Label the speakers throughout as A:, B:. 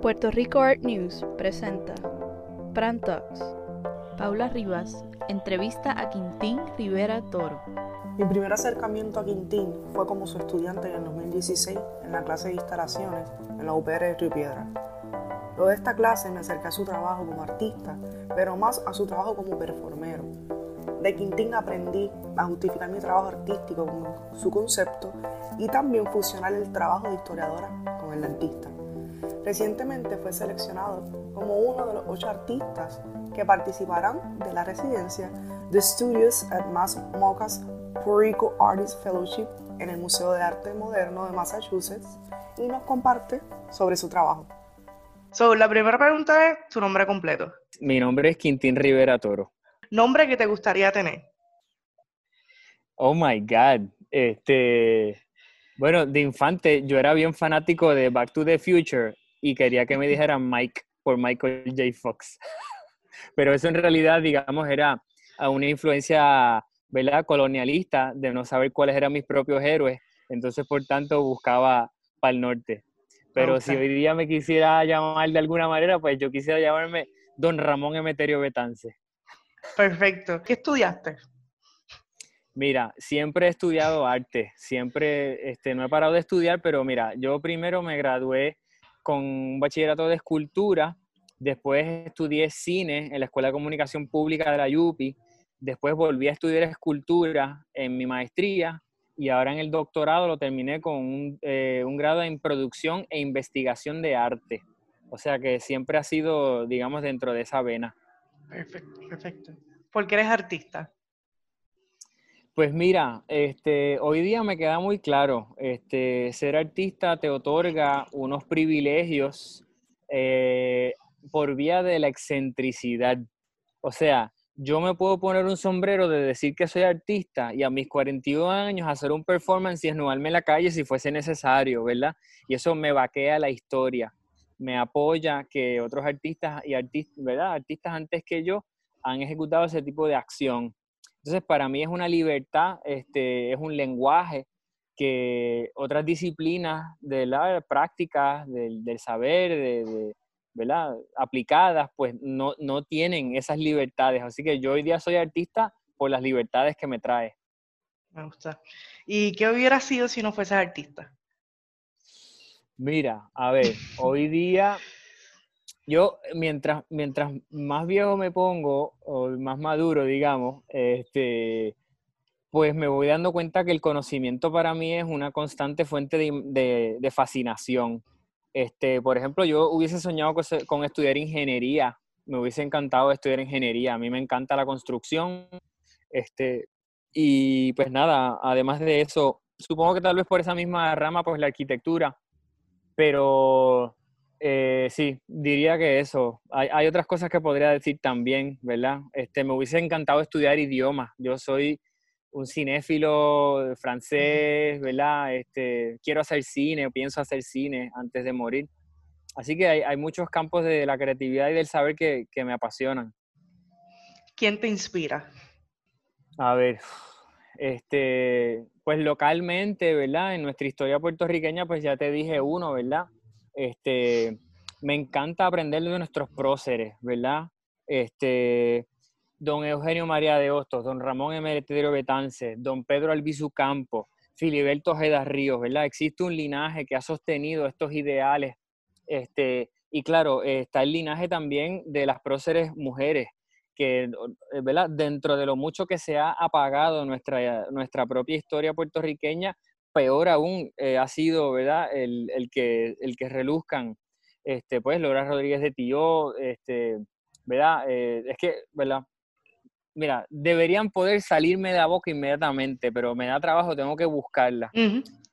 A: Puerto Rico Art News presenta Pran Talks.
B: Paula Rivas entrevista a Quintín Rivera Toro.
C: Mi primer acercamiento a Quintín fue como su estudiante en el 2016 en la clase de instalaciones en la UPR de Río Piedra. Luego de esta clase me acerqué a su trabajo como artista, pero más a su trabajo como performero. De Quintín aprendí a justificar mi trabajo artístico con su concepto y también fusionar el trabajo de historiadora con el de artista. Recientemente fue seleccionado como uno de los ocho artistas que participarán de la residencia The Studios at Mass Mocas Puerto Rico Artist Fellowship en el Museo de Arte Moderno de Massachusetts y nos comparte sobre su trabajo.
D: So, la primera pregunta es tu nombre completo.
E: Mi nombre es Quintín Rivera Toro.
D: ¿Nombre que te gustaría tener?
E: Oh my God. Este, bueno, de infante yo era bien fanático de Back to the Future y quería que me dijeran Mike por Michael J. Fox. Pero eso en realidad, digamos, era a una influencia ¿verdad? colonialista de no saber cuáles eran mis propios héroes. Entonces, por tanto, buscaba para el norte. Pero si hoy día me quisiera llamar de alguna manera, pues yo quisiera llamarme Don Ramón Emeterio Betance.
D: Perfecto. ¿Qué estudiaste?
E: Mira, siempre he estudiado arte, siempre este, no he parado de estudiar, pero mira, yo primero me gradué con un bachillerato de escultura, después estudié cine en la Escuela de Comunicación Pública de la UPI, después volví a estudiar escultura en mi maestría y ahora en el doctorado lo terminé con un, eh, un grado en producción e investigación de arte. O sea que siempre ha sido, digamos, dentro de esa vena.
D: Perfecto, perfecto. ¿Por qué eres artista?
E: Pues mira, este, hoy día me queda muy claro, este, ser artista te otorga unos privilegios eh, por vía de la excentricidad. O sea, yo me puedo poner un sombrero de decir que soy artista y a mis 41 años hacer un performance y en la calle si fuese necesario, ¿verdad? Y eso me vaquea la historia, me apoya que otros artistas y artistas, ¿verdad? Artistas antes que yo han ejecutado ese tipo de acción. Entonces, para mí es una libertad, este, es un lenguaje que otras disciplinas de la práctica, del, saber, de, ¿verdad? aplicadas, pues no, no tienen esas libertades. Así que yo hoy día soy artista por las libertades que me trae.
D: Me gusta. ¿Y qué hubiera sido si no fueses artista?
E: Mira, a ver, hoy día yo mientras, mientras más viejo me pongo, o más maduro, digamos, este, pues me voy dando cuenta que el conocimiento para mí es una constante fuente de, fascinación. Este, por ejemplo, yo hubiese soñado con, estudiar ingeniería, me hubiese encantado estudiar ingeniería, a mí me encanta la construcción, este, y pues nada, además de eso, supongo que tal vez por esa misma rama, pues la arquitectura, pero eh, sí, diría que eso. Hay, otras cosas que podría decir también, ¿verdad? Este, me hubiese encantado estudiar idiomas. Yo soy un cinéfilo francés, ¿verdad? Este, quiero hacer cine, pienso hacer cine antes de morir. Así que hay, muchos campos de la creatividad y del saber que, que me apasionan.
D: ¿Quién te inspira?
E: A ver, este, pues localmente, ¿verdad? En nuestra historia puertorriqueña, pues ya te dije uno, ¿verdad? Este, me encanta aprender de nuestros próceres, ¿verdad? Este, don Eugenio María de Hostos, don Ramón Emeterio Betance, don Pedro Albizu Campo, Filiberto Ojeda Ríos, ¿verdad? Existe un linaje que ha sostenido estos ideales. Este, y claro, está el linaje también de las próceres mujeres, que, ¿verdad? Dentro de lo mucho que se ha apagado nuestra, nuestra propia historia puertorriqueña, peor aún eh, ha sido, ¿verdad? El, el, que, el que reluzcan, este, pues, Laura Rodríguez de Tío, este, ¿verdad? Eh, es que, ¿verdad? Mira, deberían poder salirme de la boca inmediatamente, pero me da trabajo, tengo que buscarla.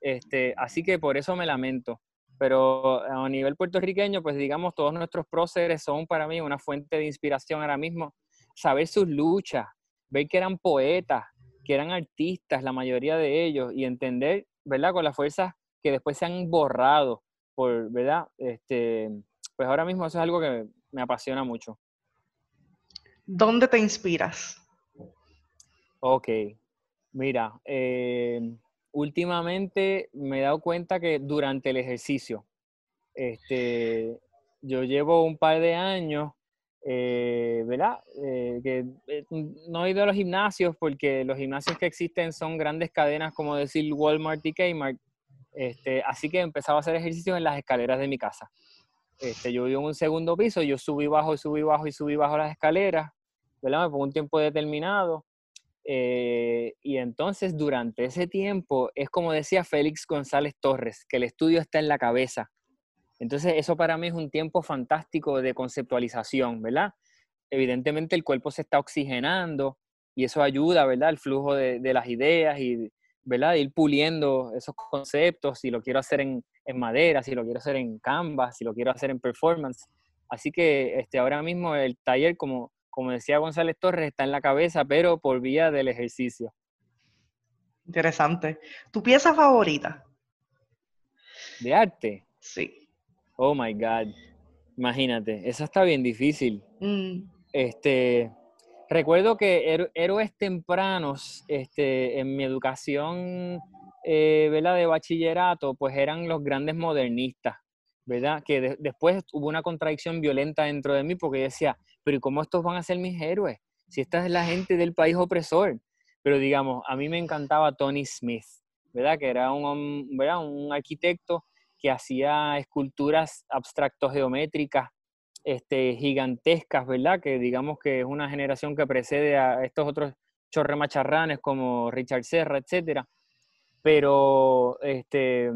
E: este, así que por eso me lamento. Pero a nivel puertorriqueño, pues digamos, todos nuestros próceres son para mí una fuente de inspiración ahora mismo. Saber sus luchas, ver que eran poetas, que eran artistas, la mayoría de ellos, y entender, ¿verdad? Con las fuerzas que después se han borrado, por, ¿verdad? Este, pues ahora mismo eso es algo que me apasiona mucho.
D: ¿Dónde te inspiras?
E: Ok, mira, eh, últimamente me he dado cuenta que durante el ejercicio, este, yo llevo un par de años, eh, ¿verdad? Eh, que eh, no he ido a los gimnasios porque los gimnasios que existen son grandes cadenas como decir Walmart y Kmart. Este, así que empezaba a hacer ejercicios en las escaleras de mi casa. Este, yo vivo en un segundo piso, yo subí bajo y subí bajo y subí bajo las escaleras, ¿verdad? Me pongo un tiempo determinado. Eh, y entonces durante ese tiempo es como decía Félix González Torres, que el estudio está en la cabeza. Entonces eso para mí es un tiempo fantástico de conceptualización, ¿verdad? Evidentemente el cuerpo se está oxigenando y eso ayuda, ¿verdad? El flujo de, de las ideas y, ¿verdad? De ir puliendo esos conceptos, si lo quiero hacer en, en madera, si lo quiero hacer en canvas, si lo quiero hacer en performance. Así que este, ahora mismo el taller, como, como decía González Torres, está en la cabeza, pero por vía del ejercicio.
D: Interesante. ¿Tu pieza favorita?
E: ¿De arte?
D: Sí.
E: Oh my God. Imagínate, esa está bien difícil.
D: Mm,
E: Este, recuerdo que héro- héroes tempranos, este, en mi educación, eh, ¿verdad? De bachillerato, pues eran los grandes modernistas, ¿verdad? Que de- después hubo una contradicción violenta dentro de mí porque yo decía, pero ¿y cómo estos van a ser mis héroes? Si esta es la gente del país opresor. Pero digamos, a mí me encantaba Tony Smith, ¿verdad? Que era un, ¿verdad? un arquitecto que hacía esculturas abstracto-geométricas este, gigantescas, ¿verdad? Que digamos que es una generación que precede a estos otros chorremacharranes como Richard Serra, etcétera. Pero, este,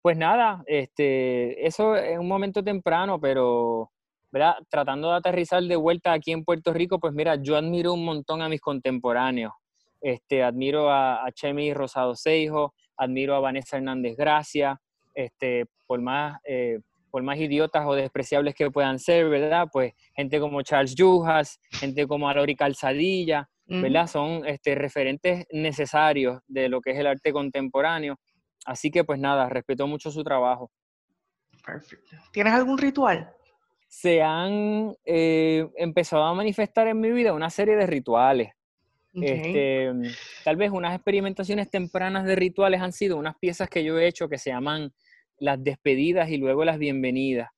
E: pues nada, este, eso es un momento temprano, pero, ¿verdad? Tratando de aterrizar de vuelta aquí en Puerto Rico, pues mira, yo admiro un montón a mis contemporáneos. Este, admiro a, a Chemi Rosado Seijo, admiro a Vanessa Hernández Gracia, este, por más, eh, por más idiotas o despreciables que puedan ser, ¿verdad? Pues gente como Charles Yujas, gente como Alori Calzadilla. ¿verdad? Son este, referentes necesarios de lo que es el arte contemporáneo. Así que pues nada, respeto mucho su trabajo.
D: Perfecto. ¿Tienes algún ritual?
E: Se han eh, empezado a manifestar en mi vida una serie de rituales. Este, tal vez unas experimentaciones tempranas de rituales han sido unas piezas que yo he hecho que se llaman las despedidas y luego las bienvenidas,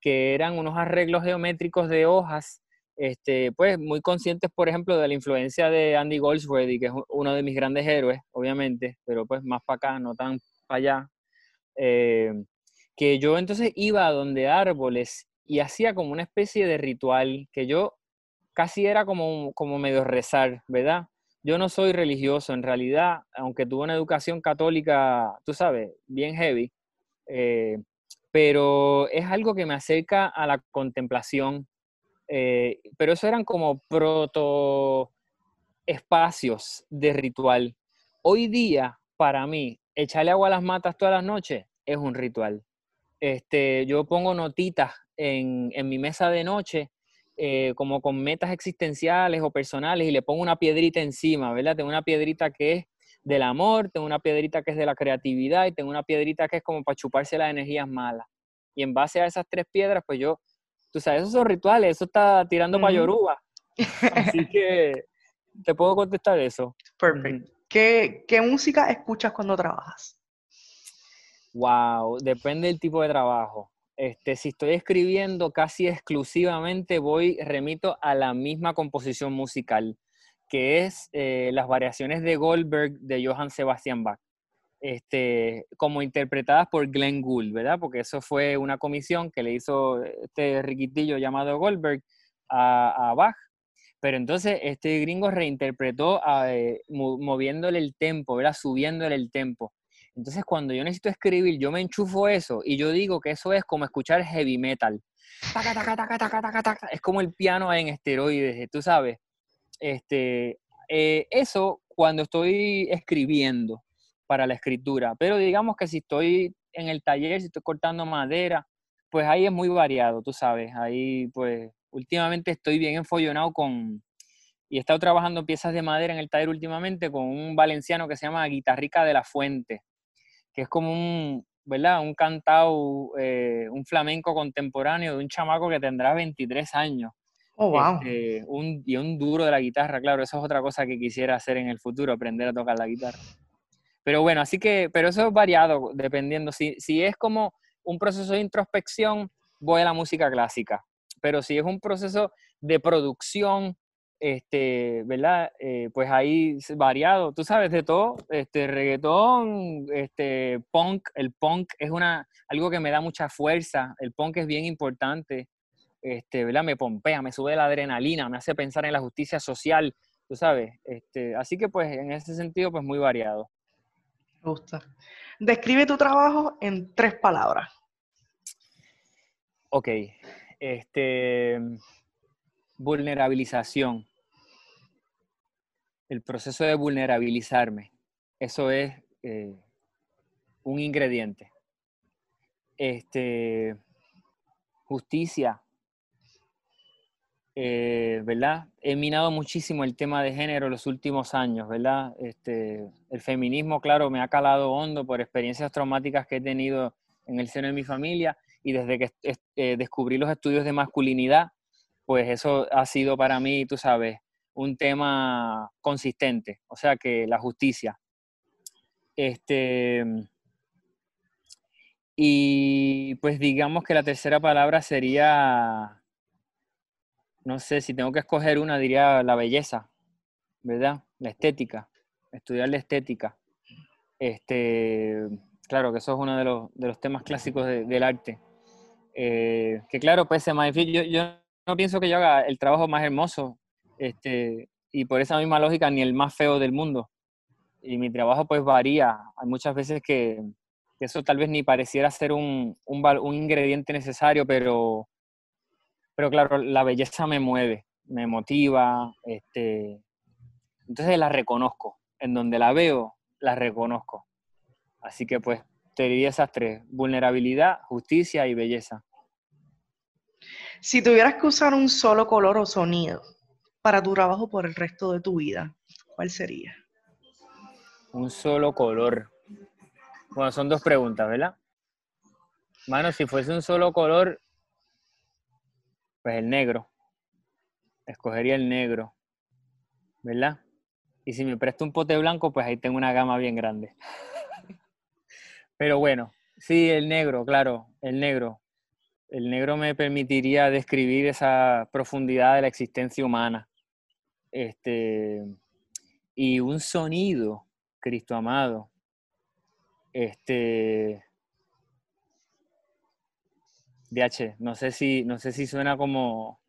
E: que eran unos arreglos geométricos de hojas, este, pues muy conscientes, por ejemplo, de la influencia de Andy Goldsworthy, que es uno de mis grandes héroes, obviamente, pero pues más para acá, no tan para allá. Eh, que yo entonces iba a donde árboles y hacía como una especie de ritual que yo casi era como, como medio rezar, ¿verdad? Yo no soy religioso, en realidad, aunque tuve una educación católica, tú sabes, bien heavy, eh, pero es algo que me acerca a la contemplación. eh, pero eso eran como proto espacios de ritual. Hoy día, para mí, echarle agua a las matas todas las noches es un ritual. Este, yo pongo notitas en, en mi mesa de noche, eh, como con metas existenciales o personales, y le pongo una piedrita encima, ¿verdad? Tengo una piedrita que es del amor, tengo una piedrita que es de la creatividad y tengo una piedrita que es como para chuparse las energías malas. Y en base a esas tres piedras, pues yo, tú sabes, esos son rituales, eso está tirando para
D: Ujú.
E: Yoruba. Así que te puedo contestar eso.
D: Perfecto. ¿Qué, qué música escuchas cuando trabajas?
E: Wow, depende del tipo de trabajo. Este, si estoy escribiendo casi exclusivamente, voy, remito a la misma composición musical, que es eh, las variaciones de Goldberg de Johann Sebastian Bach, este, como interpretadas por Glenn Gould, ¿verdad? Porque eso fue una comisión que le hizo este riquitillo llamado Goldberg a, Bach. Pero entonces este gringo reinterpretó a, eh, mo- moviéndole el tempo, ¿verdad? Subiéndole el tempo. Entonces, cuando yo necesito escribir, yo me enchufo eso y yo digo que eso es como escuchar heavy metal. Taca, taca, taca. Es como el piano en esteroides, tú sabes. Este, eh, eso cuando estoy escribiendo para la escritura. Pero digamos que si estoy en el taller, si estoy cortando madera, pues ahí es muy variado, tú sabes. Ahí, pues, últimamente estoy bien enfollonado con, y he estado trabajando piezas de madera en el taller últimamente con un valenciano que se llama Guitarrica de la Fuente, que es como un, ¿verdad? Un cantao, eh, un flamenco contemporáneo de un chamaco que tendrá 23 años.
D: Oh, wow.
E: Este, un, y un duro de la guitarra, claro, eso es otra cosa que quisiera hacer en el futuro, aprender a tocar la guitarra. Pero bueno, así que, pero eso es variado, dependiendo. Si, si es como un proceso de introspección, voy a la música clásica. Pero si es un proceso de producción, este, ¿verdad? Eh, pues ahí es variado, tú sabes, de todo, este, reggaetón, este, punk, el punk es una, algo que me da mucha fuerza, el punk es bien importante, este, ¿verdad? Me pompea, me sube la adrenalina, me hace pensar en la justicia social, tú sabes, este, así que pues en ese sentido pues muy variado.
D: Me gusta. Describe tu trabajo en tres palabras.
E: Ok, este, vulnerabilización. El proceso de vulnerabilizarme, eso es eh, un ingrediente. Este, justicia, eh, ¿verdad? He minado muchísimo el tema de género los últimos años, ¿verdad? Este, el feminismo, claro, me ha calado hondo por experiencias traumáticas que he tenido en el seno de mi familia y desde que eh, descubrí los estudios de masculinidad, pues eso ha sido para mí, tú sabes, un tema consistente, o sea que la justicia. Este, y pues digamos que la tercera palabra sería, no sé, si tengo que escoger una, diría la belleza, ¿verdad? La estética, estudiar la estética. Este, claro que eso es uno de los, de los temas clásicos del arte. Eh, que claro, pues se manifiesta, yo, yo no pienso que yo haga el trabajo más hermoso, este, y por esa misma lógica, ni el más feo del mundo. Y mi trabajo pues varía. Hay muchas veces que, eso tal vez ni pareciera ser un, un, ingrediente necesario, pero, pero claro, la belleza me mueve, me motiva, este, entonces la reconozco. En donde la veo, la reconozco. Así que pues te diría esas tres, vulnerabilidad, justicia y belleza.
D: Si tuvieras que usar un solo color o sonido para tu trabajo por el resto de tu vida, ¿cuál sería?
E: Un solo color. Bueno, son dos preguntas, ¿verdad? Mano, si fuese un solo color, pues el negro. Escogería el negro, ¿verdad? Y si me presto un pote blanco, pues ahí tengo una gama bien grande. Pero bueno, sí, el negro, claro, el negro el negro me permitiría describir esa profundidad de la existencia humana. Este, y un sonido, Cristo amado. Este, DH, no sé si, no sé si suena como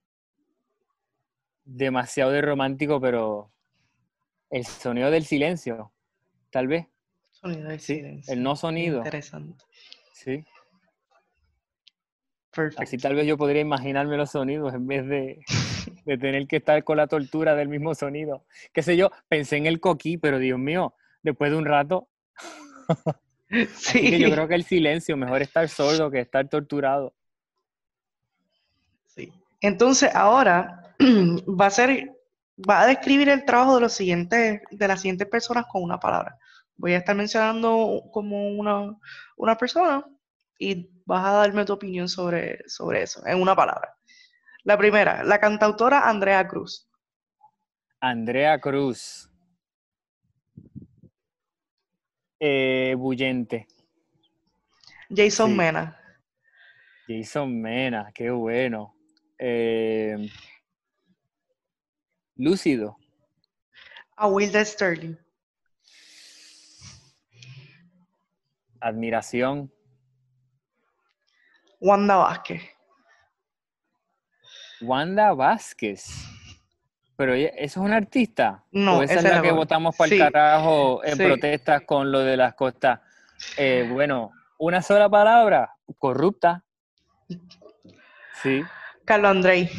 E: demasiado de romántico, pero el sonido del silencio, tal vez.
D: Sonido del silencio.
E: El no sonido.
D: Interesante.
E: Sí. Así tal vez yo podría imaginarme los sonidos en vez de, tener que estar con la tortura del mismo sonido. Qué sé yo, pensé en el coquí, pero Dios mío, después de un rato. sí. yo creo que el silencio, mejor estar sordo que estar torturado.
D: Sí. Entonces, ahora va a ser, va a describir el trabajo de los siguientes, de las siguientes personas con una palabra. Voy a estar mencionando como una, una persona y vas a darme tu opinión sobre, sobre eso, en una palabra. La primera, la cantautora Andrea Cruz.
E: Andrea Cruz. Eh, Bullente.
D: Jason Mena.
E: Jason Mena, qué bueno. Eh, lúcido.
D: A Wilder Sterling.
E: Admiración.
D: Wanda Vázquez.
E: Wanda Vázquez. Pero ¿eso es una artista?
D: No,
E: esa, es la, que votamos para el carajo en protestas con lo de las costas. Eh, bueno, una sola palabra, corrupta. Sí.
D: Carlos Andrei.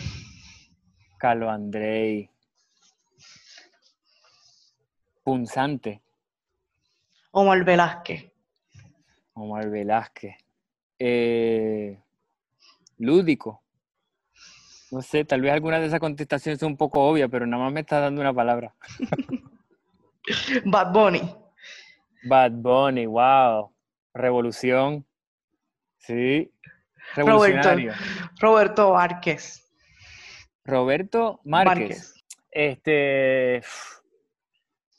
E: Carlos Andrei. Punzante.
D: Omar Velázquez.
E: Omar Velázquez. Eh, lúdico. No sé, tal vez alguna de esas contestaciones son un poco obvias, pero nada más me está dando una palabra.
D: Bad Bunny.
E: Bad Bunny, wow. Revolución. Sí.
D: Roberto, Roberto Márquez.
E: Roberto Márquez. Este.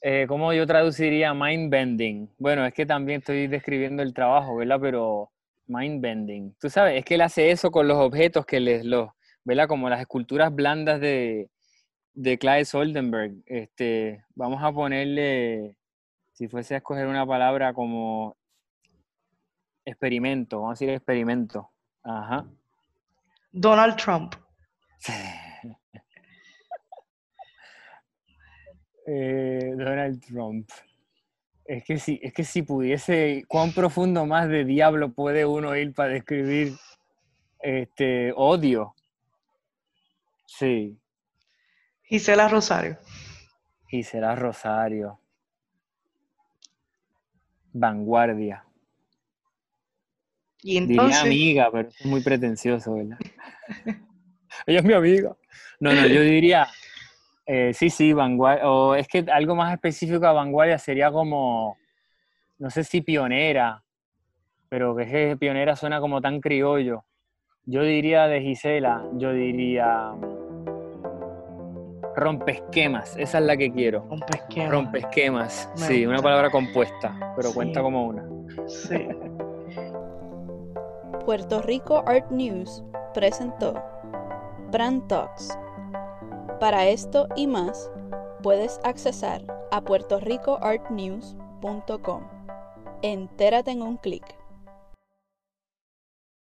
E: Eh, ¿Cómo yo traduciría mind bending? Bueno, es que también estoy describiendo el trabajo, ¿verdad? Pero Mind bending. Tú sabes, es que él hace eso con los objetos que les los, ¿verdad? Como las esculturas blandas de, de Clyde Soldenberg. Este, vamos a ponerle, si fuese a escoger una palabra como experimento, vamos a decir experimento. Ajá.
D: Donald Trump.
E: Eh, Donald Trump. Es que si, es que si pudiese, cuán profundo más de diablo puede uno ir para describir este odio. Sí.
D: Gisela Rosario.
E: Gisela Rosario. Vanguardia.
D: Y
E: Diría amiga, pero es muy pretencioso, ¿verdad? Ella es mi amiga. No, no, yo diría, eh, sí, sí, vanguardia, o es que algo más específico a vanguardia sería como, no sé si pionera, pero que es que pionera suena como tan criollo. Yo diría de Gisela, yo diría rompesquemas, esa es la que quiero.
D: un pesquero.
E: Rompesquemas,
D: Me
E: sí, una palabra compuesta, pero
D: Sí.
E: cuenta como una.
D: Sí.
A: Puerto Rico Art News presentó Brand Talks. Para esto y más, puedes accesar a puertoricoartnews.com. Entérate en un clic.